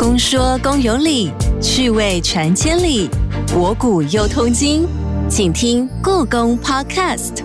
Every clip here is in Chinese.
公说公有理，趣味传千里，博古又通今，请听故宫 Podcast。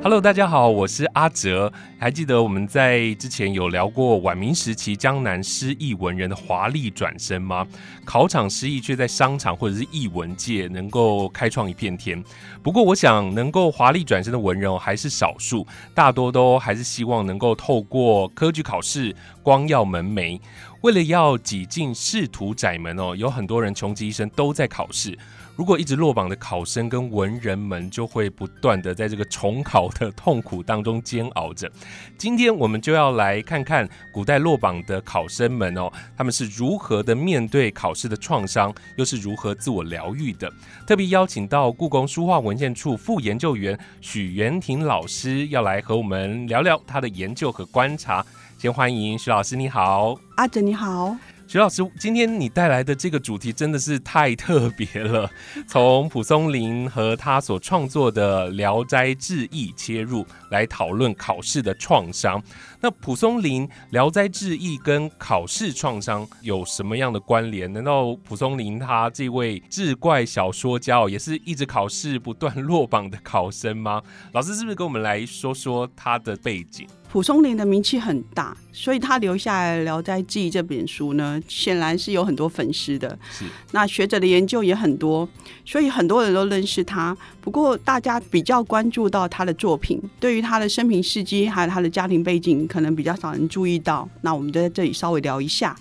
Hello，大家好，我是阿哲。还记得我们在之前有聊过晚明时期江南诗意文人的华丽转身吗？考场诗意却在商场或者是艺文界能够开创一片天。不过，我想能够华丽转身的文人还是少数，大多都还是希望能够透过科举考试光耀门楣。为了要挤进仕途窄门哦，有很多人穷极一生都在考试。如果一直落榜的考生跟文人们，就会不断的在这个重考的痛苦当中煎熬着。今天我们就要来看看古代落榜的考生们哦，他们是如何的面对考试的创伤，又是如何自我疗愈的。特别邀请到故宫书画文献处副研究员许元婷老师，要来和我们聊聊他的研究和观察。先欢迎徐老师，你好，阿哲你好。徐老师，今天你带来的这个主题真的是太特别了。从蒲松龄和他所创作的《聊斋志异》切入，来讨论考试的创伤。那蒲松龄《聊斋志异》跟考试创伤有什么样的关联？难道蒲松龄他这位志怪小说家，也是一直考试不断落榜的考生吗？老师是不是跟我们来说说他的背景？蒲松龄的名气很大，所以他留下来《聊斋志异》这本书呢，显然是有很多粉丝的。是，那学者的研究也很多，所以很多人都认识他。不过大家比较关注到他的作品，对于他的生平事迹还有他的家庭背景，可能比较少人注意到。那我们就在这里稍微聊一下。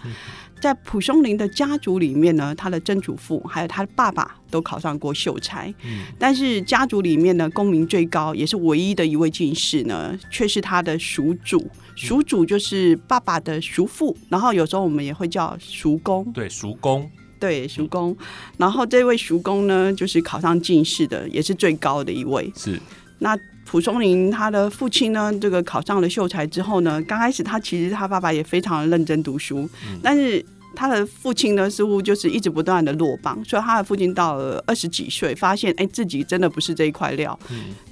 在蒲松龄的家族里面呢，他的曾祖父还有他的爸爸都考上过秀才，但是家族里面呢，功名最高也是唯一的一位进士呢，却是他的叔祖。叔祖就是爸爸的叔父，然后有时候我们也会叫叔公。对，叔公，对，叔公。然后这位叔公呢，就是考上进士的，也是最高的一位。是。那蒲松龄他的父亲呢，这个考上了秀才之后呢，刚开始他其实他爸爸也非常认真读书，但是。他的父亲呢，似乎就是一直不断的落榜，所以他的父亲到了二十几岁，发现哎自己真的不是这一块料，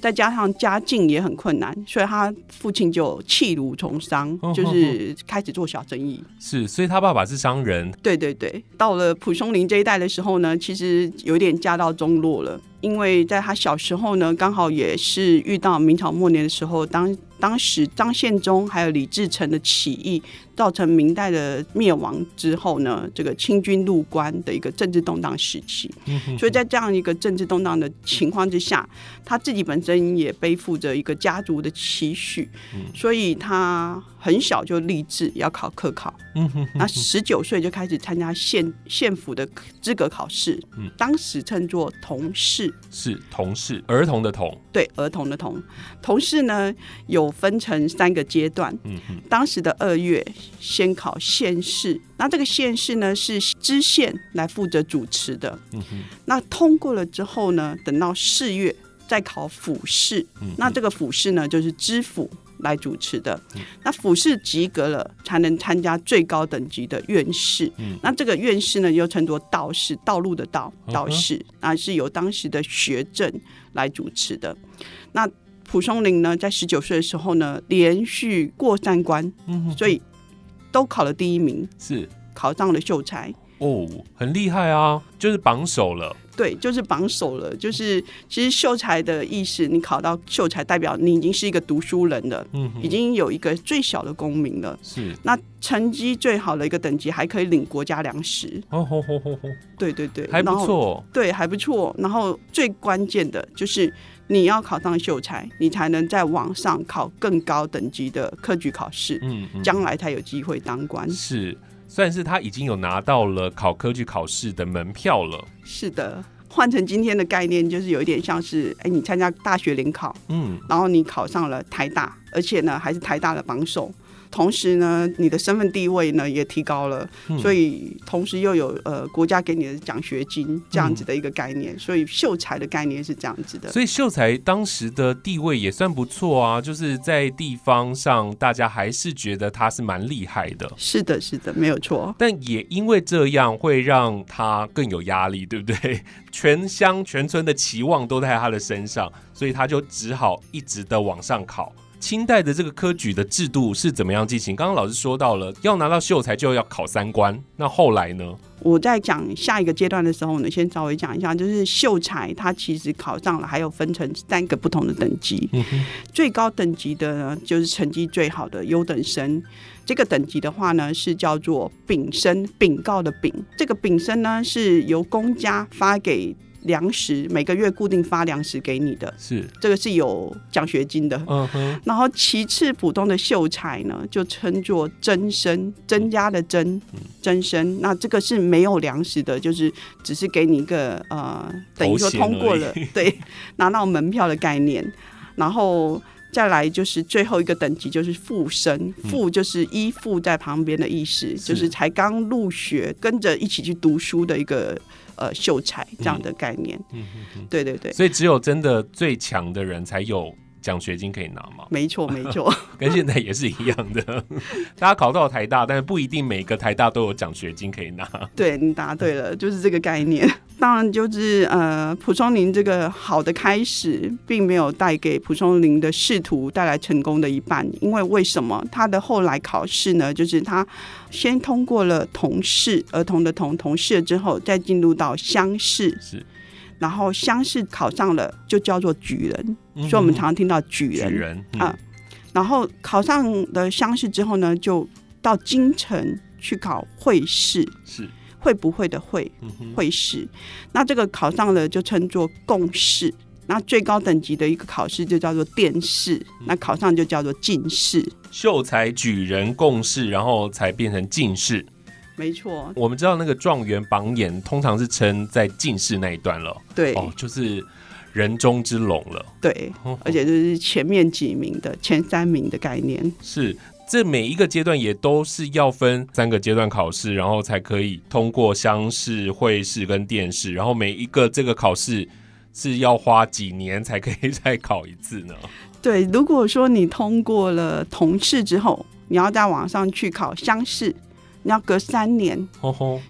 再加上家境也很困难，所以他父亲就弃儒从商，就是开始做小生意。是，所以他爸爸是商人。对对对，到了蒲松龄这一代的时候呢，其实有点家道中落了，因为在他小时候呢，刚好也是遇到明朝末年的时候，当当时张献忠还有李自成的起义。造成明代的灭亡之后呢，这个清军入关的一个政治动荡时期，所以在这样一个政治动荡的情况之下，他自己本身也背负着一个家族的期许，所以他很小就立志要考科考。那十九岁就开始参加县县府的资格考试，当时称作童试，是童试，儿童的童，对，儿童的童。童试呢有分成三个阶段，嗯当时的二月。先考县试，那这个县试呢是知县来负责主持的。嗯那通过了之后呢，等到四月再考府试。嗯，那这个府试呢就是知府来主持的。嗯，那府试及格了，才能参加最高等级的院士。嗯，那这个院士呢又称作道士，道路的道道士，那是由当时的学政来主持的。那蒲松龄呢，在十九岁的时候呢，连续过三关。嗯，所以。都考了第一名，是考上了秀才哦，很厉害啊，就是榜首了。对，就是榜首了。就是其实秀才的意思，你考到秀才，代表你已经是一个读书人了，嗯，已经有一个最小的功名了。是，那成绩最好的一个等级，还可以领国家粮食。哦吼吼吼吼，对对对，还不错，对，还不错。然后最关键的就是。你要考上秀才，你才能在网上考更高等级的科举考试，嗯，将来才有机会当官。是，算是他已经有拿到了考科举考试的门票了。是的，换成今天的概念，就是有一点像是，哎，你参加大学联考，嗯，然后你考上了台大，而且呢，还是台大的榜首。同时呢，你的身份地位呢也提高了，所以同时又有呃国家给你的奖学金这样子的一个概念，所以秀才的概念是这样子的。所以秀才当时的地位也算不错啊，就是在地方上大家还是觉得他是蛮厉害的。是的，是的，没有错。但也因为这样会让他更有压力，对不对？全乡全村的期望都在他的身上，所以他就只好一直的往上考。清代的这个科举的制度是怎么样进行？刚刚老师说到了，要拿到秀才就要考三关，那后来呢？我在讲下一个阶段的时候呢，先稍微讲一下，就是秀才他其实考上了，还有分成三个不同的等级。最高等级的呢，就是成绩最好的优等生。这个等级的话呢，是叫做丙生，禀告的丙。这个丙生呢，是由公家发给。粮食每个月固定发粮食给你的，是这个是有奖学金的。嗯哼。然后其次普通的秀才呢，就称作增生，增加的增，增生。那这个是没有粮食的，就是只是给你一个呃，等于说通过了，对，拿到门票的概念。然后再来就是最后一个等级就是附生，附就是依附在旁边的意思，就是才刚入学跟着一起去读书的一个。呃，秀才这样的概念，嗯嗯对对对，所以只有真的最强的人才有奖学金可以拿吗？没错没错，跟现在也是一样的。大家考到台大，但是不一定每个台大都有奖学金可以拿。对你答对了，就是这个概念。当然，就是呃，蒲松龄这个好的开始，并没有带给蒲松龄的仕途带来成功的一半。因为为什么他的后来考试呢？就是他先通过了童试，儿童的童童试之后，再进入到乡试，是，然后乡试考上了，就叫做举人。所以我们常常听到举人啊。然后考上了乡试之后呢，就到京城去考会试，是。会不会的会会试，那这个考上了就称作共试，那最高等级的一个考试就叫做殿试，那考上就叫做进士。秀才、举人、贡士，然后才变成进士。没错，我们知道那个状元榜眼通常是称在进士那一段了。对，哦，就是人中之龙了。对，而且就是前面几名的前三名的概念是。这每一个阶段也都是要分三个阶段考试，然后才可以通过乡试、会试跟殿试。然后每一个这个考试是要花几年才可以再考一次呢？对，如果说你通过了同试之后，你要再往上去考乡试。你要隔三年，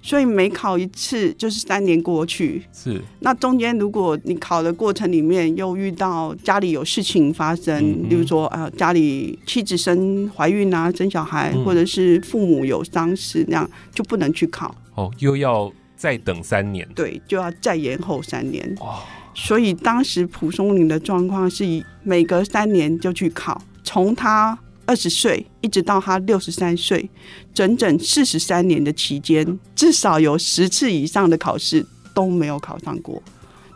所以每考一次就是三年过去。是，那中间如果你考的过程里面又遇到家里有事情发生，比如说啊家里妻子生怀孕啊生小孩，或者是父母有丧事，那样就不能去考。哦，又要再等三年。对，就要再延后三年。哦，所以当时蒲松龄的状况是以每隔三年就去考，从他。二十岁一直到他六十三岁，整整四十三年的期间，至少有十次以上的考试都没有考上过，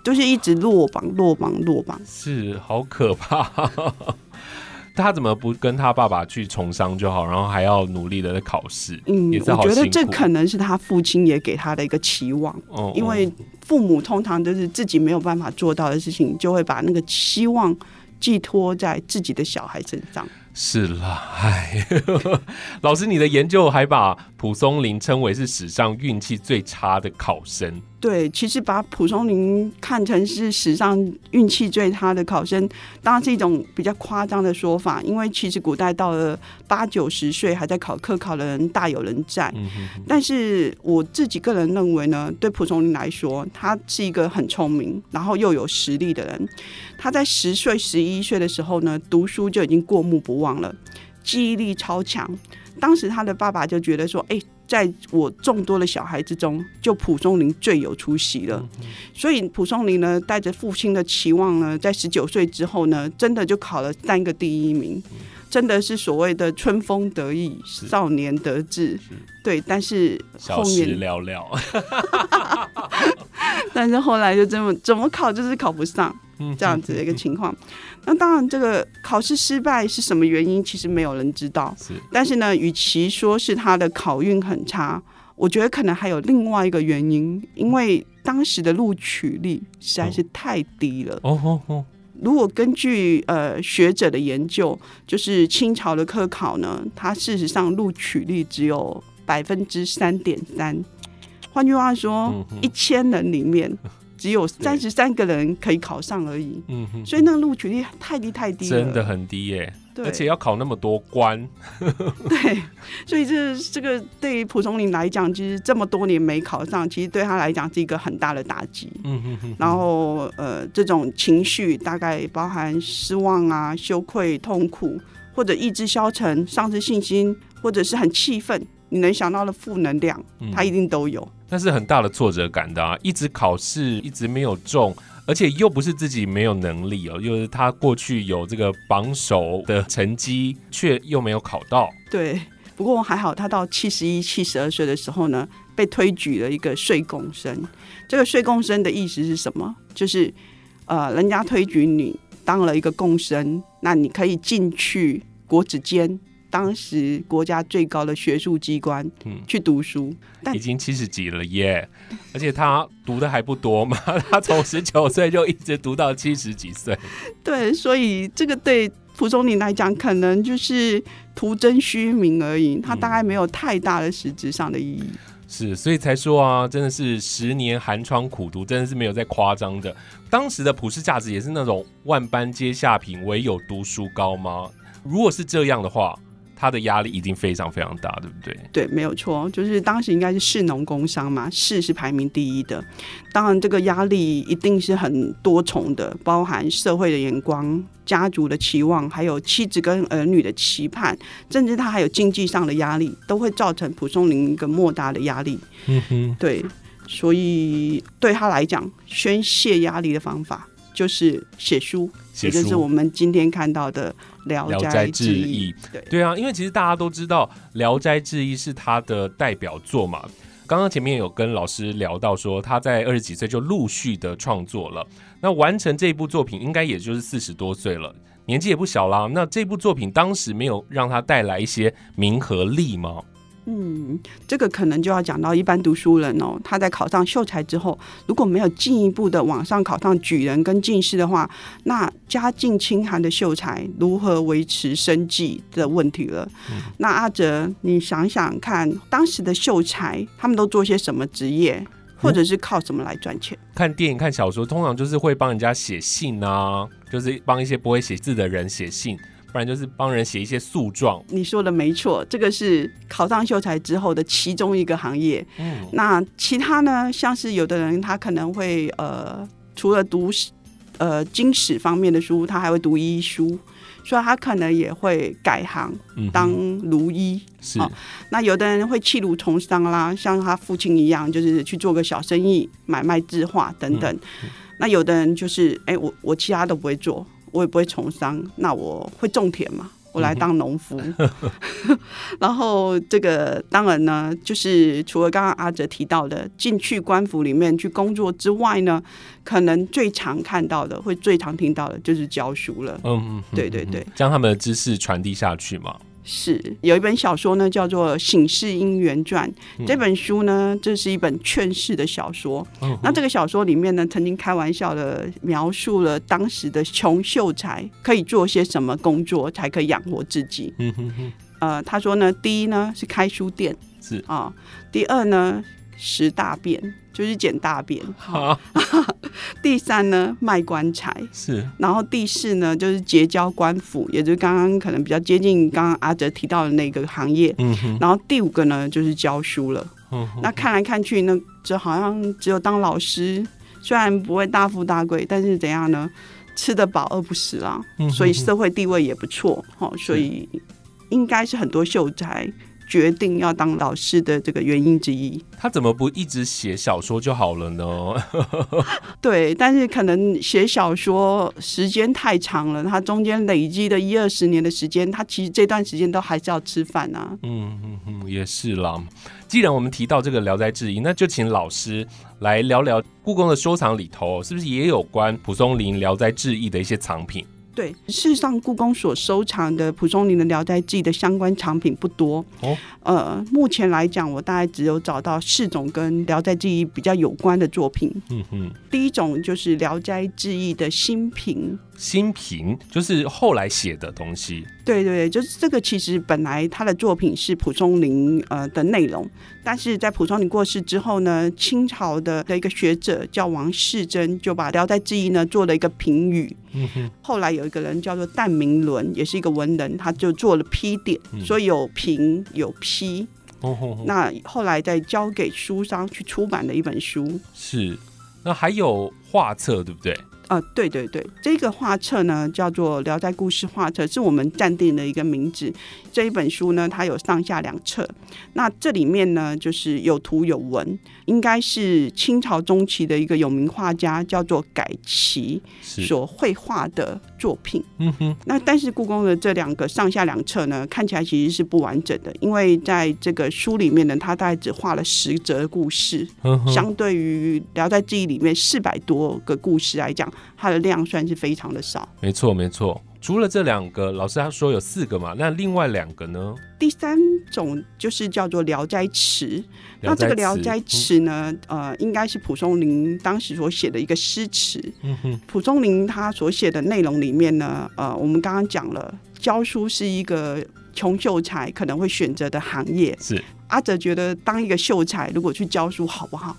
就是一直落榜、落榜、落榜，是好可怕。他怎么不跟他爸爸去从商就好，然后还要努力的考试？嗯，我觉得这可能是他父亲也给他的一个期望，哦因为父母通常都是自己没有办法做到的事情，就会把那个期望寄托在自己的小孩身上。是啦，哎，老师，你的研究还把蒲松龄称为是史上运气最差的考生。对，其实把蒲松龄看成是史上运气最差的考生，当然是一种比较夸张的说法。因为其实古代到了八九十岁还在考科考的人大有人在。但是我自己个人认为呢，对蒲松龄来说，他是一个很聪明，然后又有实力的人。他在十岁、十一岁的时候呢，读书就已经过目不忘了，记忆力超强。当时他的爸爸就觉得说：“哎。”在我众多的小孩之中，就蒲松龄最有出息了。所以蒲松龄呢，带着父亲的期望呢，在十九岁之后呢，真的就考了三个第一名，真的是所谓的春风得意，少年得志。对，但是后面寥寥。但是后来就这么怎么考就是考不上。这样子的一个情况，那当然，这个考试失败是什么原因，其实没有人知道。是，但是呢，与其说是他的考运很差，我觉得可能还有另外一个原因，因为当时的录取率实在是太低了。哦哦哦！如果根据呃学者的研究，就是清朝的科考呢，它事实上录取率只有百分之三点三。换句话说，一千人里面。只有 三十三个人可以考上而已，嗯，所以那个录取率太低太低了，真的很低耶。对，而且要考那么多关，对，所以这这个对于蒲松龄来讲，其实这么多年没考上，其实对他来讲是一个很大的打击。嗯嗯嗯，然后呃，这种情绪大概包含失望啊、羞愧、痛苦，或者意志消沉、丧失信心，或者是很气愤，你能想到的负能量，他一定都有。那是很大的挫折感的啊！一直考试一直没有中，而且又不是自己没有能力哦，就是他过去有这个榜首的成绩，却又没有考到。对，不过还好，他到七十一、七十二岁的时候呢，被推举了一个税贡生。这个税贡生的意思是什么？就是呃，人家推举你当了一个贡生，那你可以进去国子监。当时国家最高的学术机关，嗯，去读书，但已经七十几了耶，而且他读的还不多嘛，他从十九岁就一直读到七十几岁。对，所以这个对蒲松龄来讲，可能就是徒增虚名而已，他大概没有太大的实质上的意义。是，所以才说啊，真的是十年寒窗苦读，真的是没有在夸张的。当时的普世价值也是那种万般皆下品，唯有读书高吗？如果是这样的话。他的压力一定非常非常大，对不对？对，没有错，就是当时应该是市农工商嘛，市是排名第一的。当然，这个压力一定是很多重的，包含社会的眼光、家族的期望，还有妻子跟儿女的期盼，甚至他还有经济上的压力，都会造成蒲松龄一个莫大的压力。嗯哼，对，所以对他来讲，宣泄压力的方法就是写书，也就是我们今天看到的。《聊斋志异》对对啊，因为其实大家都知道，《聊斋志异》是他的代表作嘛。刚刚前面有跟老师聊到说，他在二十几岁就陆续的创作了，那完成这一部作品应该也就是四十多岁了，年纪也不小啦。那这部作品当时没有让他带来一些名和利吗？嗯，这个可能就要讲到一般读书人哦，他在考上秀才之后，如果没有进一步的往上考上举人跟进士的话，那家境清寒的秀才如何维持生计的问题了。那阿哲，你想想看，当时的秀才他们都做些什么职业，或者是靠什么来赚钱？看电影、看小说，通常就是会帮人家写信啊，就是帮一些不会写字的人写信。不然就是帮人写一些诉状。你说的没错，这个是考上秀才之后的其中一个行业。嗯，那其他呢？像是有的人他可能会呃，除了读呃经史方面的书，他还会读医书，所以他可能也会改行当儒医。是，那有的人会弃儒从商啦，像他父亲一样，就是去做个小生意，买卖字画等等。那有的人就是，哎，我我其他都不会做。我也不会从商，那我会种田嘛？我来当农夫。然后这个当然呢，就是除了刚刚阿哲提到的进去官府里面去工作之外呢，可能最常看到的，会最常听到的就是教书了。嗯，对对对，将他们的知识传递下去嘛。是有一本小说呢，叫做《醒世姻缘传》。这本书呢，这是一本劝世的小说。那这个小说里面呢，曾经开玩笑的描述了当时的穷秀才可以做些什么工作才可以养活自己。嗯哼哼。呃，他说呢，第一呢是开书店，是啊。第二呢，拾大便。就是捡大便。好，第三呢，卖棺材是，然后第四呢，就是结交官府，也就是刚刚可能比较接近刚刚阿哲提到的那个行业。嗯哼。然后第五个呢，就是教书了。嗯那看来看去，呢这好像只有当老师，虽然不会大富大贵，但是怎样呢？吃得饱，饿不死啊。嗯。所以社会地位也不错。哦，所以应该是很多秀才。决定要当老师的这个原因之一，他怎么不一直写小说就好了呢？对，但是可能写小说时间太长了，他中间累积的一二十年的时间，他其实这段时间都还是要吃饭啊。嗯嗯嗯，也是啦。既然我们提到这个《聊斋志异》，那就请老师来聊聊故宫的收藏里头，是不是也有关蒲松龄《聊斋志异》的一些藏品？对，事实上，故宫所收藏的蒲松龄的《聊斋志异》的相关藏品不多。哦，呃，目前来讲，我大概只有找到四种跟《聊斋志异》比较有关的作品。嗯哼，第一种就是《聊斋志异》的新评。新评就是后来写的东西。对对，就是这个。其实本来他的作品是蒲松龄呃的内容，但是在蒲松龄过世之后呢，清朝的的一个学者叫王世贞就把《聊斋志异》呢做了一个评语。嗯哼。后来有有一个人叫做戴明伦，也是一个文人，他就做了批点，所以有评有批。哦那后来再交给书商去出版的一本书。是，那还有画册，对不对？啊，对对对，这个画册呢叫做《聊斋故事画册》，是我们暂定的一个名字。这一本书呢，它有上下两册。那这里面呢，就是有图有文，应该是清朝中期的一个有名画家叫做改旗所绘画的作品。嗯哼。那但是故宫的这两个上下两册呢，看起来其实是不完整的，因为在这个书里面呢，它大概只画了十则故事，相对于《聊斋志异》里面四百多个故事来讲。它的量算是非常的少，没错没错。除了这两个，老师他说有四个嘛，那另外两个呢？第三种就是叫做《聊斋词》，那这个《聊斋词》呢，呃，应该是蒲松龄当时所写的一个诗词。嗯哼，蒲松龄他所写的内容里面呢，呃，我们刚刚讲了，教书是一个穷秀才可能会选择的行业。是阿哲觉得当一个秀才如果去教书好不好？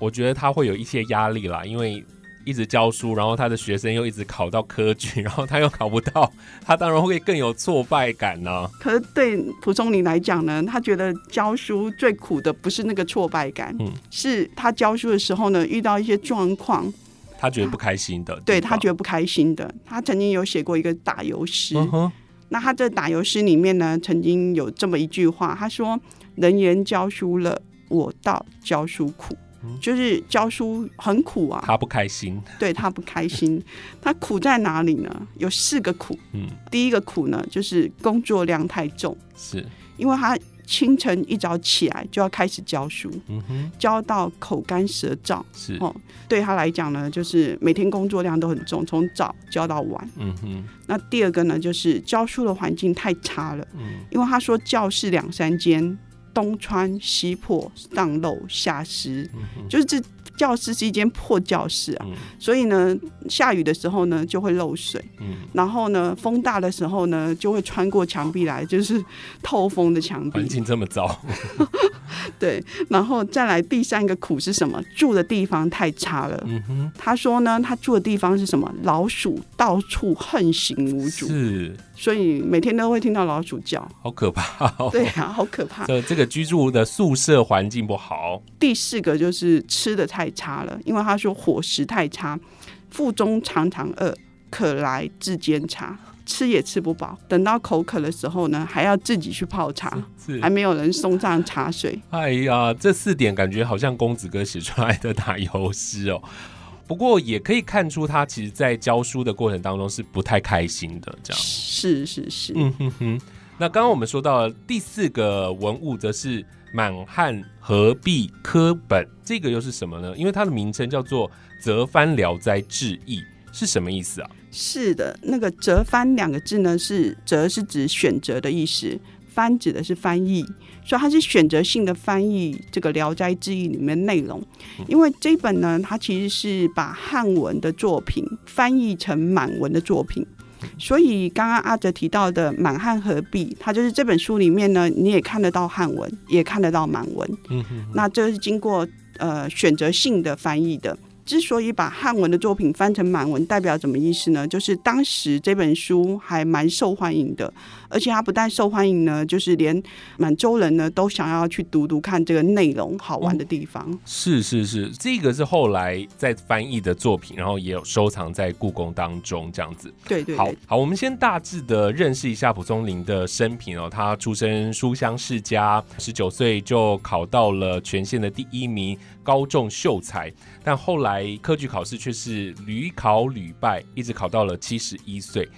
我觉得他会有一些压力啦，因为。一直教书，然后他的学生又一直考到科举，然后他又考不到，他当然会更有挫败感呢。可是对蒲松龄来讲呢，他觉得教书最苦的不是那个挫败感，嗯，是他教书的时候呢遇到一些状况，他觉得不开心的。对他觉得不开心的，他曾经有写过一个打油诗。那他这打油诗里面呢，曾经有这么一句话，他说：“人言教书乐，我道教书苦。”就是教书很苦啊，他不开心。对他不开心，他苦在哪里呢？有四个苦。嗯，第一个苦呢，就是工作量太重，是因为他清晨一早起来就要开始教书，嗯哼，教到口干舌燥，是哦。对他来讲呢，就是每天工作量都很重，从早教到晚。嗯哼。那第二个呢，就是教书的环境太差了，嗯，因为他说教室两三间。东穿西破，上漏下湿，就是这教室是一间破教室啊，所以呢，下雨的时候呢就会漏水，然后呢，风大的时候呢就会穿过墙壁来，就是透风的墙壁。环境这么糟，对，然后再来第三个苦是什么？住的地方太差了。他说呢，他住的地方是什么？老鼠到处横行无阻。是。所以每天都会听到老鼠叫，好可怕！对啊，好可怕。这这个居住的宿舍环境不好。第四个就是吃的太差了，因为他说伙食太差，腹中常常饿，渴来自煎茶，吃也吃不饱。等到口渴的时候呢，还要自己去泡茶，还没有人送上茶水。哎呀，这四点感觉好像公子哥写出来的打油诗哦。不过也可以看出，他其实，在教书的过程当中是不太开心的。这样是是是。嗯哼哼。那刚刚我们说到第四个文物，则是满汉合璧科本，这个又是什么呢？因为它的名称叫做《折翻聊斋志异》，是什么意思啊？是的，那个“折翻”两个字呢，是“折”是指选择的意思。翻指的是翻译，所以它是选择性的翻译这个《聊斋志异》里面内容。因为这本呢，它其实是把汉文的作品翻译成满文的作品，所以刚刚阿哲提到的满汉合璧，它就是这本书里面呢，你也看得到汉文，也看得到满文。嗯那这是经过呃选择性的翻译的。之所以把汉文的作品翻成满文，代表什么意思呢？就是当时这本书还蛮受欢迎的，而且它不但受欢迎呢，就是连满洲人呢都想要去读读看这个内容好玩的地方。是是是，这个是后来在翻译的作品，然后也有收藏在故宫当中这样子。对对，好好，我们先大致的认识一下蒲松龄的生平哦。他出身书香世家，十九岁就考到了全县的第一名。高中秀才，但后来科举考试却是屡考屡败，一直考到了七十一岁，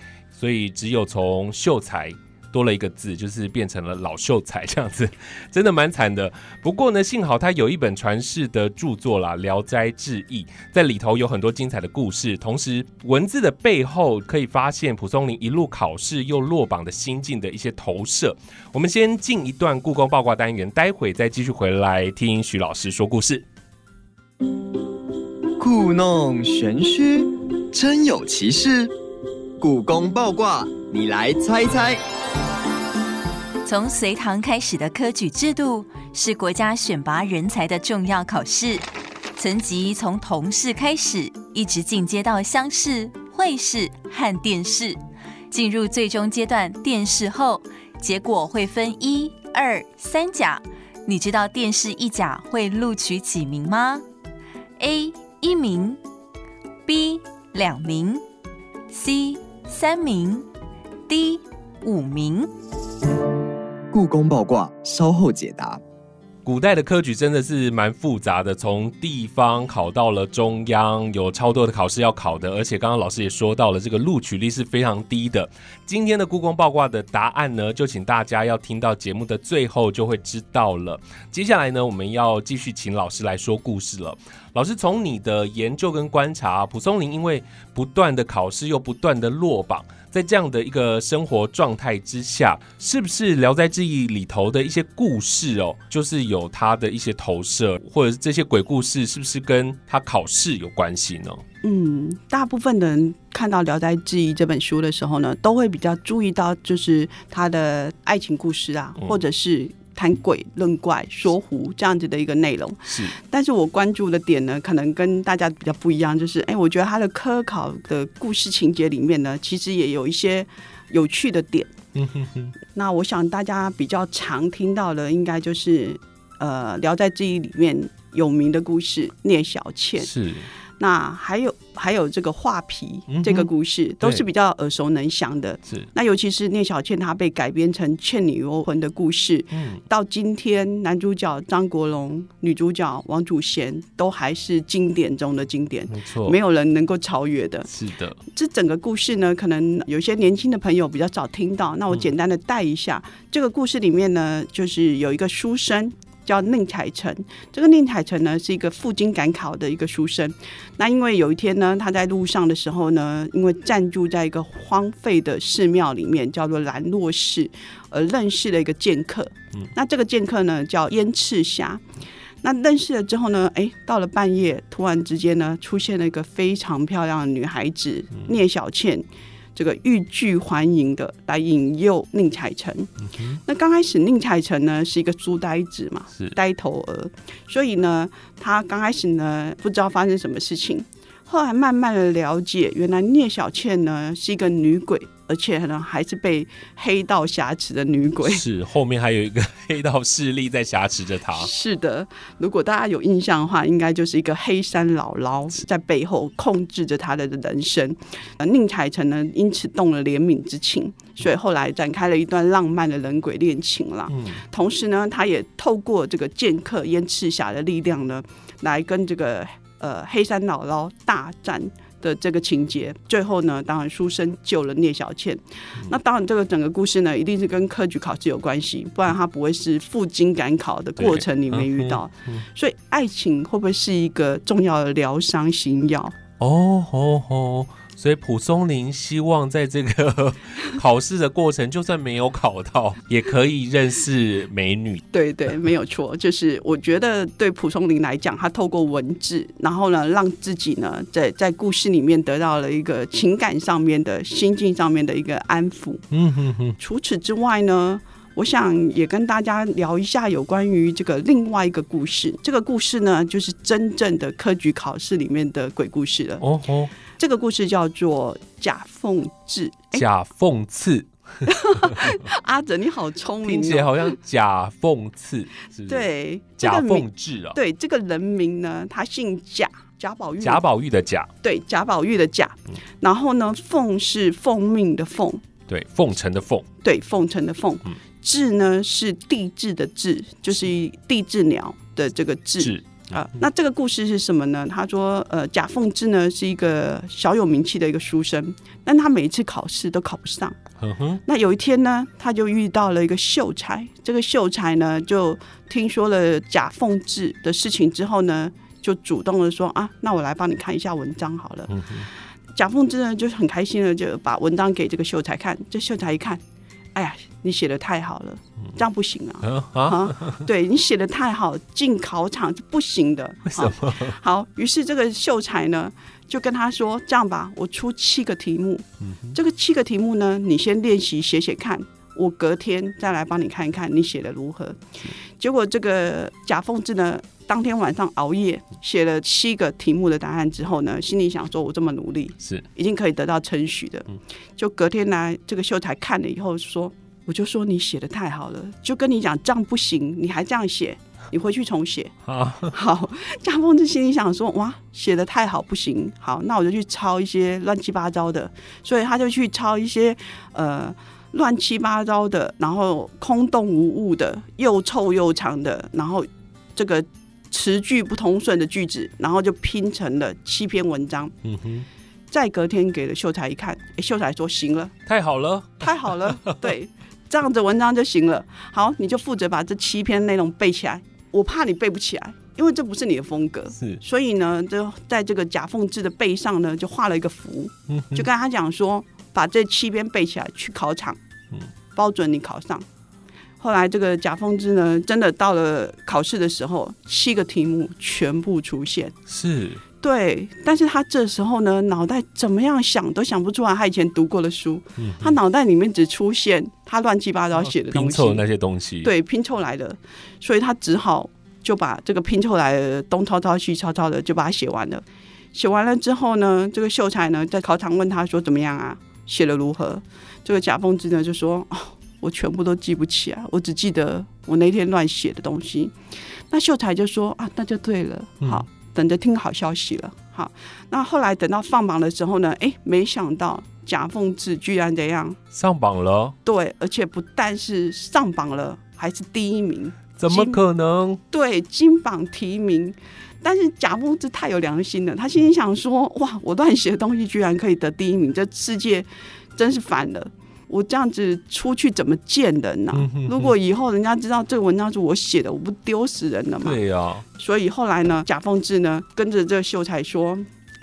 所以只有从秀才多了一个字，就是变成了老秀才这样子，真的蛮惨的。不过呢，幸好他有一本传世的著作啦，《聊斋志异》，在里头有很多精彩的故事，同时文字的背后可以发现蒲松龄一路考试又落榜的心境的一些投射。我们先进一段故宫八卦单元，待会再继续回来听徐老师说故事。故弄玄虚，真有其事。故宫爆卦，你来猜猜。从隋唐开始的科举制度，是国家选拔人才的重要考试，层级从童试开始，一直进阶到乡试、会试和殿试。进入最终阶段殿试后，结果会分一、二、三甲。你知道殿试一甲会录取几名吗？A 一名，B 两名，C 三名，D 五名。故宫爆卦，稍后解答。古代的科举真的是蛮复杂的，从地方考到了中央，有超多的考试要考的，而且刚刚老师也说到了，这个录取率是非常低的。今天的故宫爆卦的答案呢，就请大家要听到节目的最后就会知道了。接下来呢，我们要继续请老师来说故事了。老师从你的研究跟观察，蒲松龄因为不断的考试又不断的落榜。在这样的一个生活状态之下，是不是《聊斋志异》里头的一些故事哦，就是有他的一些投射，或者这些鬼故事是不是跟他考试有关系呢？嗯，大部分的人看到《聊斋志异》这本书的时候呢，都会比较注意到，就是他的爱情故事啊，或者是。谈鬼论怪说胡这样子的一个内容是，但是我关注的点呢，可能跟大家比较不一样，就是哎，我觉得他的科考的故事情节里面呢，其实也有一些有趣的点。嗯哼哼。那我想大家比较常听到的，应该就是呃《聊斋志异》里面有名的故事聂小倩是。那还有还有这个画皮这个故事都是比较耳熟能详的。是那尤其是聂小倩她被改编成《倩女幽魂》的故事，嗯，到今天男主角张国荣、女主角王祖贤都还是经典中的经典，没错，没有人能够超越的。是的，这整个故事呢，可能有些年轻的朋友比较早听到，那我简单的带一下。这个故事里面呢，就是有一个书生。叫宁采臣，这个宁采臣呢是一个赴京赶考的一个书生。那因为有一天呢，他在路上的时候呢，因为暂住在一个荒废的寺庙里面，叫做兰若寺，而认识了一个剑客。嗯，那这个剑客呢叫燕赤霞。那认识了之后呢，哎，到了半夜，突然之间呢，出现了一个非常漂亮的女孩子聂小倩。这个欲拒还迎的来引诱宁采臣。那刚开始宁采臣呢是一个书呆子嘛，呆头鹅，所以呢，他刚开始呢不知道发生什么事情。后来慢慢的了解，原来聂小倩呢是一个女鬼。而且呢，还是被黑道挟持的女鬼。是后面还有一个黑道势力在挟持着她。是的，如果大家有印象的话，应该就是一个黑山姥姥在背后控制着她的人生。宁采臣呢，因此动了怜悯之情，所以后来展开了一段浪漫的人鬼恋情了。嗯，同时呢，他也透过这个剑客燕赤霞的力量呢，来跟这个呃黑山姥姥大战。的这个情节，最后呢，当然书生救了聂小倩。那当然，这个整个故事呢，一定是跟科举考试有关系，不然他不会是赴京赶考的过程里面遇到。所以，爱情会不会是一个重要的疗伤新药？哦吼吼。所以蒲松龄希望在这个 考试的过程，就算没有考到，也可以认识美女。对对，没有错。就是我觉得对蒲松龄来讲，他透过文字，然后呢，让自己呢，在在故事里面得到了一个情感上面的心境上面的一个安抚。嗯哼哼。除此之外呢，我想也跟大家聊一下有关于这个另外一个故事。这个故事呢，就是真正的科举考试里面的鬼故事了。哦吼。这个故事叫做假凤志，假凤刺。阿哲，你好聪明，听起来好像假凤刺，对，贾凤志啊。对，这个人名呢，他姓贾，贾宝玉，贾宝玉的贾，对，贾宝玉的贾。然后呢，凤是奉命的凤，对，奉承的奉，对，奉承的奉。志呢是地质的志，就是地质鸟的这个志。啊，那这个故事是什么呢？他说，呃，贾凤芝呢是一个小有名气的一个书生，但他每一次考试都考不上。那有一天呢，他就遇到了一个秀才，这个秀才呢就听说了贾凤芝的事情之后呢，就主动的说啊，那我来帮你看一下文章好了。贾凤芝呢就很开心的就把文章给这个秀才看，这秀才一看。哎呀，你写的太好了，这样不行啊！啊，对你写的太好，进考场是不行的。为什么？好，于是这个秀才呢，就跟他说：“这样吧，我出七个题目，这个七个题目呢，你先练习写写看，我隔天再来帮你看一看你写的如何。结果这个贾凤志呢，当天晚上熬夜写了七个题目的答案之后呢，心里想说：我这么努力，是已经可以得到称许的。就隔天来，这个秀才看了以后说：我就说你写的太好了，就跟你讲这样不行，你还这样写。你回去重写。啊，好，贾凤志心里想说：哇，写的太好，不行。好，那我就去抄一些乱七八糟的。所以他就去抄一些呃乱七八糟的，然后空洞无物的，又臭又长的，然后这个词句不通顺的句子，然后就拼成了七篇文章。嗯哼，再隔天给了秀才一看，诶秀才说：行了。太好了，太好了，对，这样子文章就行了。好，你就负责把这七篇内容背起来。我怕你背不起来，因为这不是你的风格。是，所以呢，就在这个贾凤志的背上呢，就画了一个符，嗯就跟他讲说，把这七篇背起来去考场，嗯包准你考上。后来这个贾凤芝呢，真的到了考试的时候，七个题目全部出现。是，对，但是他这时候呢，脑袋怎么样想都想不出来他以前读过的书，嗯他脑袋里面只出现他乱七八糟写的东西，拼凑那些东西，，对，拼凑来的，所以他只好就把这个拼凑来的东抄抄西抄抄的就把它写完了。写完了之后呢，这个秀才呢在考场问他说怎么样啊，写的如何？这个贾凤芝呢就说哦，我全部都记不起来，我只记得我那天乱写的东西。那秀才就说啊，那就对了，好，等着听好消息了。好，那后来等到放榜的时候呢，哎，没想到贾凤志居然怎样？上榜了，对，而且不但是上榜了，还是第一名。怎么可能？对，金榜题名。但是贾凤志太有良心了，他心里想说：哇，我乱写的东西居然可以得第一名，这世界真是反了。我这样子出去怎么见人呢、嗯哼哼如果以后人家知道这个文章是我写的，我不丢死人了吗？对呀，所以后来呢，贾凤志呢跟着这个秀才说：“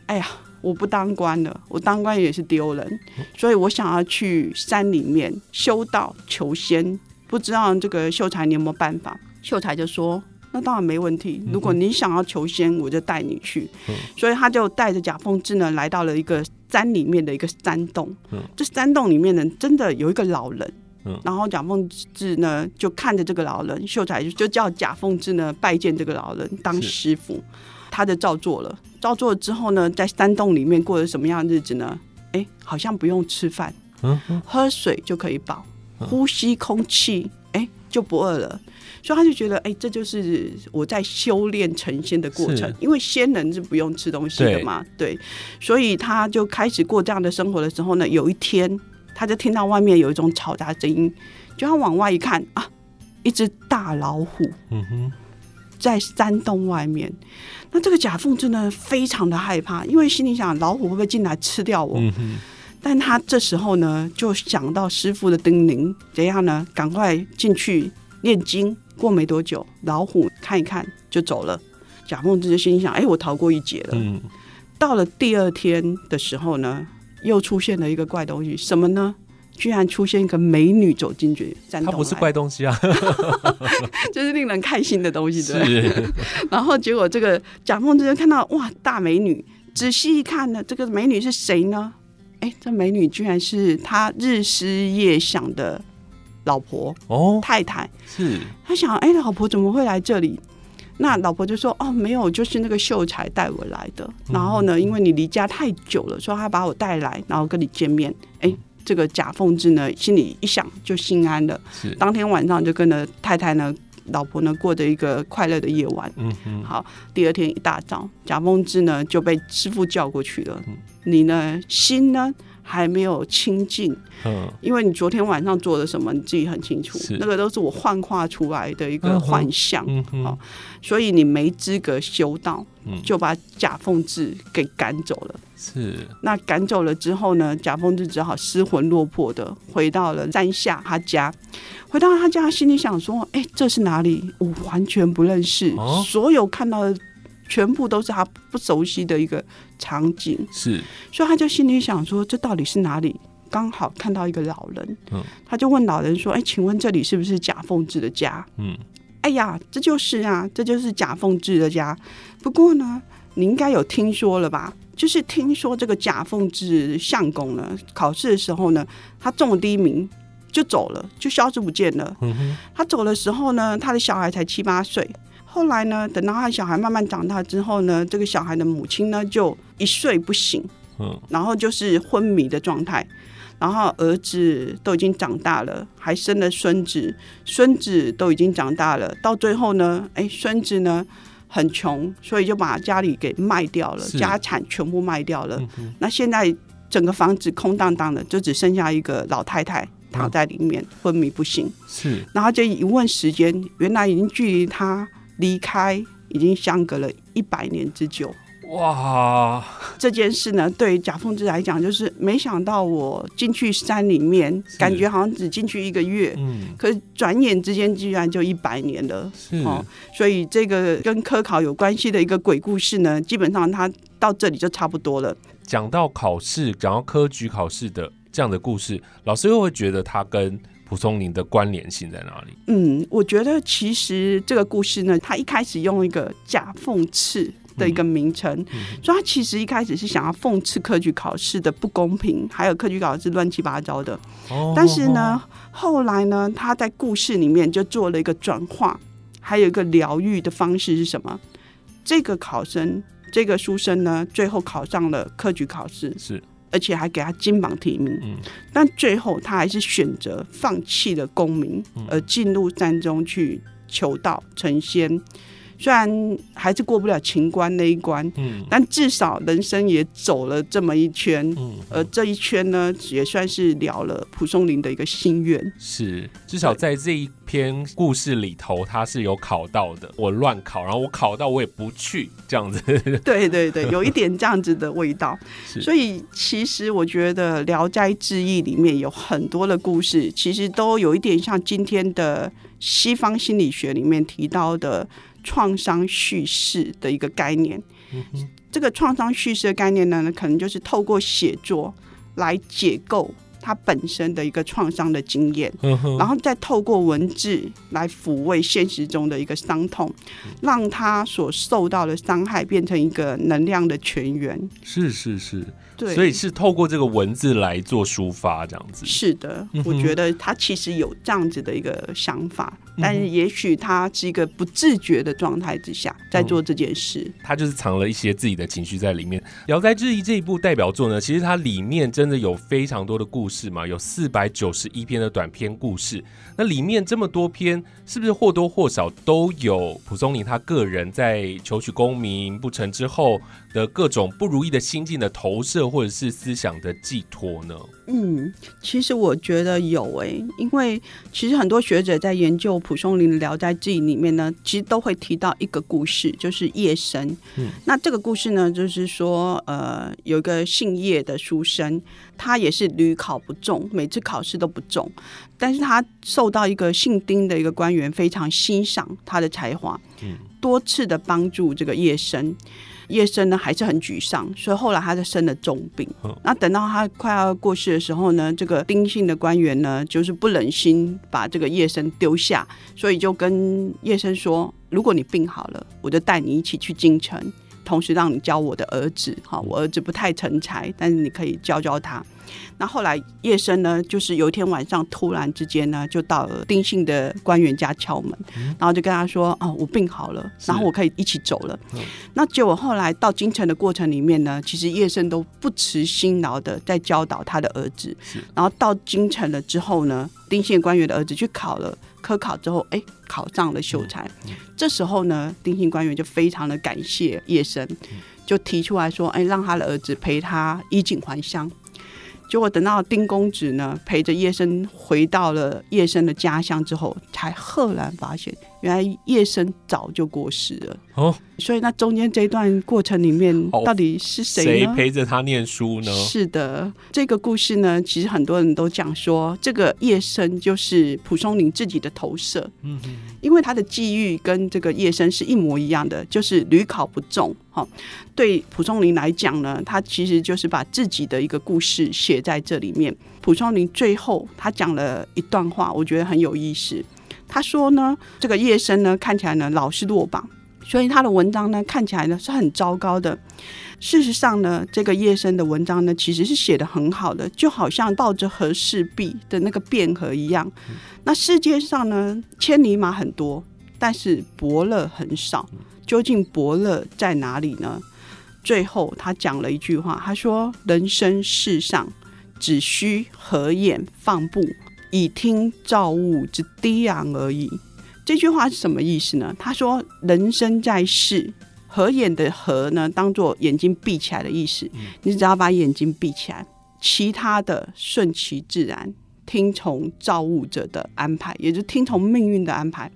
哎呀，我不当官了，我当官也是丢人，所以我想要去山里面修道求仙。不知道这个秀才你有没有办法？”秀才就说：“那当然没问题，如果你想要求仙，我就带你去。嗯所以他就带着贾凤志呢，来到了一个山里面的一个山洞。嗯这山洞里面呢，真的有一个老人。嗯然后贾凤志呢，就看着这个老人，秀才就就叫贾凤志呢拜见这个老人当是师傅。他就照做了，照做了之后呢，在山洞里面过了什么样的日子呢？哎，好像不用吃饭，喝水就可以饱，嗯呼吸空气，哎，就不饿了。所以他就觉得，哎，这就是我在修炼成仙的过程，因为仙人是不用吃东西的嘛，对，所以他就开始过这样的生活的时候呢，有一天他就听到外面有一种嘈杂声音，就他往外一看啊，一只大老虎嗯哼，在山洞外面。那这个贾凤真的非常的害怕，因为心里想老虎会不会进来吃掉我？但他这时候呢，就想到师傅的叮咛，怎样呢？赶快进去念经。过没多久，老虎看一看就走了。贾梦之就心想：哎，我逃过一劫了。嗯，到了第二天的时候呢，又出现了一个怪东西，什么呢？居然出现一个美女走进去山洞来，它不是怪东西啊，这是令人开心的东西，对？然后结果这个贾梦之就看到哇，大美女，仔细一看呢，这个美女是谁呢？哎，这美女居然是他日思夜想的老婆哦，太太。是，他想，哎，老婆怎么会来这里？那老婆就说：“哦，没有，就是那个秀才带我来的。然后呢，因为你离家太久了，所以他把我带来，然后跟你见面。哎，这个贾凤志呢，心里一想就心安了。是，当天晚上就跟着太太呢、老婆呢过着一个快乐的夜晚。嗯哼，好，第二天一大早，贾凤之呢就被师傅叫过去了。嗯你呢心呢还没有清净，嗯，因为你昨天晚上做的什么，你自己很清楚是，那个都是我幻化出来的一个幻象，嗯所以你没资格修道，嗯。就把贾凤志给赶走了。是，那赶走了之后呢，贾凤志只好失魂落魄的回到了山下他家。回到他家，心里想说：“哎，这是哪里？我完全不认识，哦。所有看到的全部都是他不熟悉的一个场景。”是，所以他就心里想说：“这到底是哪里？”刚好看到一个老人，嗯他就问老人说：“哎，请问这里是不是贾凤志的家？”嗯，哎呀，这就是啊，这就是贾凤志的家。不过呢，你应该有听说了吧？就是听说这个贾凤志相公呢，考试的时候呢，他中了第一名，就走了，就消失不见了。他走的时候呢，他的小孩才七八岁。后来呢，等到他小孩慢慢长大之后呢，这个小孩的母亲呢就一睡不醒，嗯，然后就是昏迷的状态。然后儿子都已经长大了，还生了孙子，孙子都已经长大了。到最后呢，哎，孙子呢很穷，所以就把家里给卖掉了，家产全部卖掉了。那现在整个房子空荡荡的，就只剩下一个老太太躺在里面昏迷不醒。是，然后就一问时间，原来已经距离他离开已经相隔了一百年之久。哇，这件事呢，对于贾凤芝来讲，就是没想到我进去山里面，感觉好像只进去一个月，嗯，可是转眼之间居然就一百年了，是哦。所以这个跟科考有关系的一个鬼故事呢，基本上它到这里就差不多了。讲到考试，讲到科举考试的这样的故事，老师又会觉得它跟蒲松龄的关联性在哪里？嗯，我觉得其实这个故事呢，他一开始用一个假讽刺。的一个名称，所以他其实一开始是想要讽刺科举考试的不公平，还有科举考试乱七八糟的。但是呢，后来呢，他在故事里面就做了一个转化，还有一个疗愈的方式是什么？这个考生，这个书生呢，最后考上了科举考试，是，而且还给他金榜题名。嗯，但最后他还是选择放弃了功名，而进入山中去求道成仙。虽然还是过不了情关那一关，嗯，但至少人生也走了这么一圈，嗯，而这一圈呢，也算是了了蒲松龄的一个心愿。是，至少在这一篇故事里头，他是有考到的。我乱考，然后我考到，我也不去，这样子。对对对，有一点这样子的味道。所以其实我觉得《聊斋志异》里面有很多的故事，其实都有一点像今天的西方心理学里面提到的。创伤叙事的一个概念，这个创伤叙事的概念呢，可能就是透过写作来解构他本身的一个创伤的经验，然后再透过文字来抚慰现实中的一个伤痛，让他所受到的伤害变成一个能量的泉源。是是是。所以是透过这个文字来做抒发，这样子。是的，我觉得他其实有这样子的一个想法，但是也许他是一个不自觉的状态之下在做这件事。他就是藏了一些自己的情绪在里面。《聊斋志异》这一部代表作呢，其实它里面真的有非常多的故事嘛，有四百九十一篇的短篇故事。那里面这么多篇，是不是或多或少都有蒲松龄他个人在求取功名不成之后的各种不如意的心境的投射？或者是思想的寄托呢？嗯，其实我觉得有诶，因为其实很多学者在研究蒲松龄的《聊斋志异》里面呢，其实都会提到一个故事，就是夜生。嗯，那这个故事呢，就是说，呃，有一个姓叶的书生，他也是屡考不中，每次考试都不中，但是他受到一个姓丁的一个官员非常欣赏他的才华，嗯，多次的帮助这个叶生。叶生呢还是很沮丧，所以后来他就生了重病。那等到他快要过世的时候呢，这个丁姓的官员呢，就是不忍心把这个叶生丢下，所以就跟叶生说：“如果你病好了，我就带你一起去京城，同时让你教我的儿子。哈，我儿子不太成才，但是你可以教教他。”那后来叶生呢，就是有一天晚上突然之间呢，就到了丁姓的官员家敲门，然后就跟他说：“哦，我病好了，然后我可以一起走了。”那结果后来到京城的过程里面呢，其实叶生都不辞辛劳的在教导他的儿子。然后到京城了之后呢，丁姓官员的儿子去考了科考之后，哎，考上了秀才。这时候呢，丁姓官员就非常的感谢叶生，就提出来说：“哎，让他的儿子陪他衣锦还乡。”结果等到丁公子呢陪着叶生回到了叶生的家乡之后，才赫然发现，原来叶生早就过世了。哦。所以那中间这段过程里面，到底是谁陪着他念书呢？是的，这个故事呢，其实很多人都讲说，这个叶生就是蒲松龄自己的投射。嗯嗯，因为他的际遇跟这个叶生是一模一样的，就是屡考不中。哈，对蒲松龄来讲呢，他其实就是把自己的一个故事写在这里面。蒲松龄最后他讲了一段话，我觉得很有意思。他说呢，这个叶生呢看起来呢老是落榜。所以他的文章呢看起来呢是很糟糕的。事实上呢，这个叶生的文章呢其实是写的很好的，就好像抱着和氏璧的那个卞和一样。那世界上呢，千里马很多，但是伯乐很少。究竟伯乐在哪里呢？最后他讲了一句话，他说：“人生世上，只需合眼放步，以听造物之低昂而已。”这句话是什么意思呢？他说：“人生在世，合眼的合呢，当做眼睛闭起来的意思。你只要把眼睛闭起来，其他的顺其自然，听从造物者的安排，也就听从命运的安排。”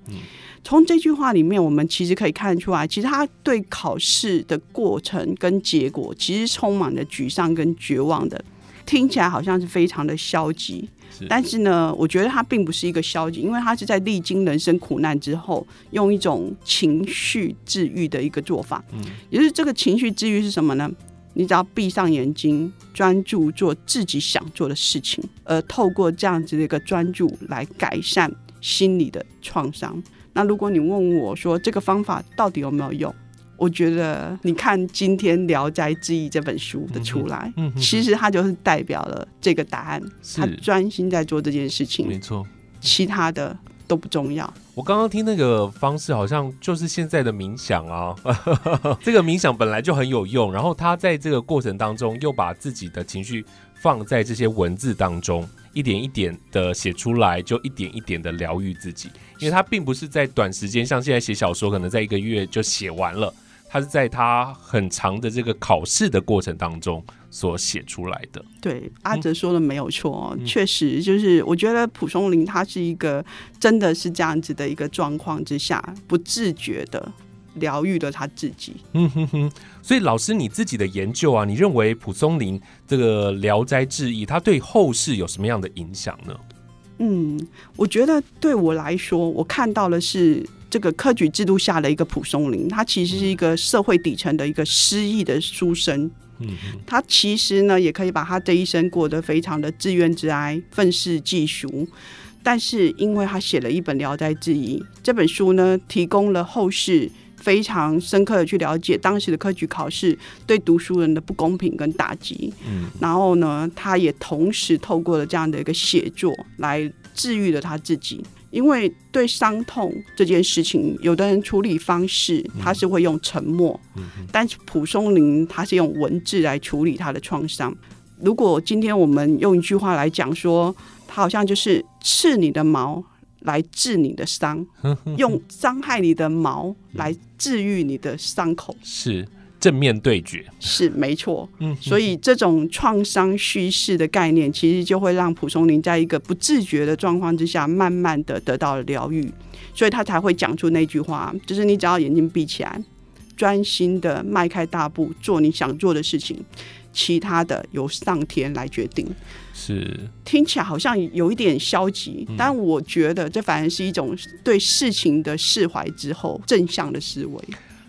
从这句话里面，我们其实可以看出来，其实他对考试的过程跟结果，其实充满了沮丧跟绝望的。听起来好像是非常的消极，但是呢，我觉得他并不是一个消极，因为他是在历经人生苦难之后，用一种情绪治愈的一个做法。嗯，也就是这个情绪治愈是什么呢？你只要闭上眼睛，专注做自己想做的事情，而透过这样子的一个专注来改善心理的创伤。那如果你问我说这个方法到底有没有用？我觉得你看今天《聊斋志异》这本书的出来，其实它就是代表了这个答案。他专心在做这件事情，没错，其他的都不重要。我刚刚听那个方式，好像就是现在的冥想啊。这个冥想本来就很有用，然后他在这个过程当中又把自己的情绪放在这些文字当中。一点一点的写出来，就一点一点的疗愈自己，因为他并不是在短时间，像现在写小说，可能在一个月就写完了，他是在他很长的这个考试的过程当中所写出来的。对，阿哲说的没有错，确实就是我觉得蒲松龄他是一个真的是这样子的一个状况之下，不自觉的。疗愈了他自己。嗯哼哼，所以老师你自己的研究啊，你认为蒲松龄这个《聊斋志异》，他对后世有什么样的影响呢？嗯，我觉得对我来说，我看到的是这个科举制度下的一个蒲松龄，他其实是一个社会底层的一个失意的书生。嗯，他其实呢，也可以把他这一生过得非常的自怨自哀、愤世嫉俗。但是因为他写了一本《聊斋志异》这本书呢，提供了后世。非常深刻的去了解当时的科举考试对读书人的不公平跟打击，嗯，然后呢，他也同时透过了这样的一个写作来治愈了他自己。因为对伤痛这件事情，有的人处理方式他是会用沉默，嗯，但是蒲松龄他是用文字来处理他的创伤。如果今天我们用一句话来讲说，他好像就是刺你的毛。来治你的伤，用伤害你的毛来治愈你的伤口，是正面对决，是没错。嗯，所以这种创伤叙事的概念，其实就会让蒲松龄在一个不自觉的状况之下，慢慢的得到了疗愈，所以他才会讲出那句话，就是你只要眼睛闭起来，专心的迈开大步做你想做的事情，其他的由上天来决定。是听起来好像有一点消极，但我觉得这反而是一种对事情的释怀之后正向的思维。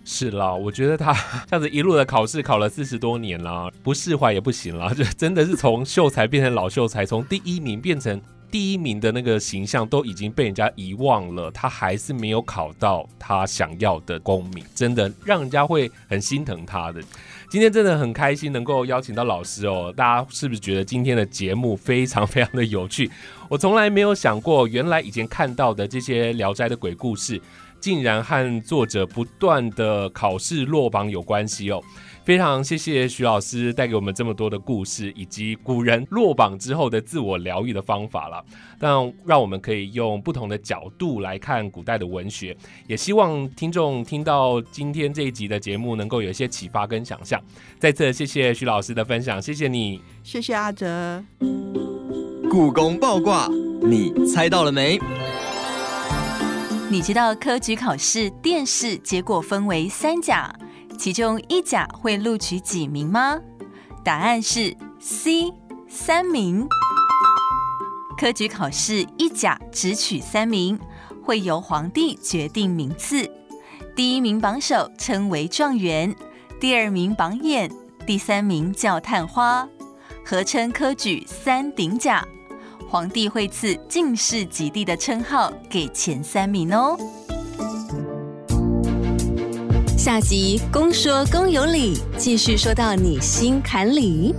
是啦，我觉得他 这样子一路的考试考了四十多年了，不释怀也不行了，就真的是从秀才变成老秀才，从第一名变成第一名的那个形象都已经被人家遗忘了，他还是没有考到他想要的功名，真的让人家会很心疼他的。今天真的很开心能够邀请到老师哦，大家是不是觉得今天的节目非常非常的有趣？我从来没有想过，原来以前看到的这些《聊斋》的鬼故事，竟然和作者不断的考试落榜有关系哦。非常谢谢徐老师带给我们这么多的故事，以及古人落榜之后的自我疗愈的方法了。但让我们可以用不同的角度来看古代的文学，也希望听众听到今天这一集的节目，能够有一些启发跟想象。再次谢谢徐老师的分享，谢谢你，谢谢阿哲。故宫爆卦，你猜到了没？你知道科举考试殿试结果分为三甲？其中一甲会录取几名吗？答案是 C，三名。科举考试一甲只取三名，会由皇帝决定名次。第一名榜首称为状元，第二名榜眼，第三名叫探花，合称科举三顶甲。皇帝会赐进士及第的称号给前三名哦。下集公说公有理，继续说到你心坎里。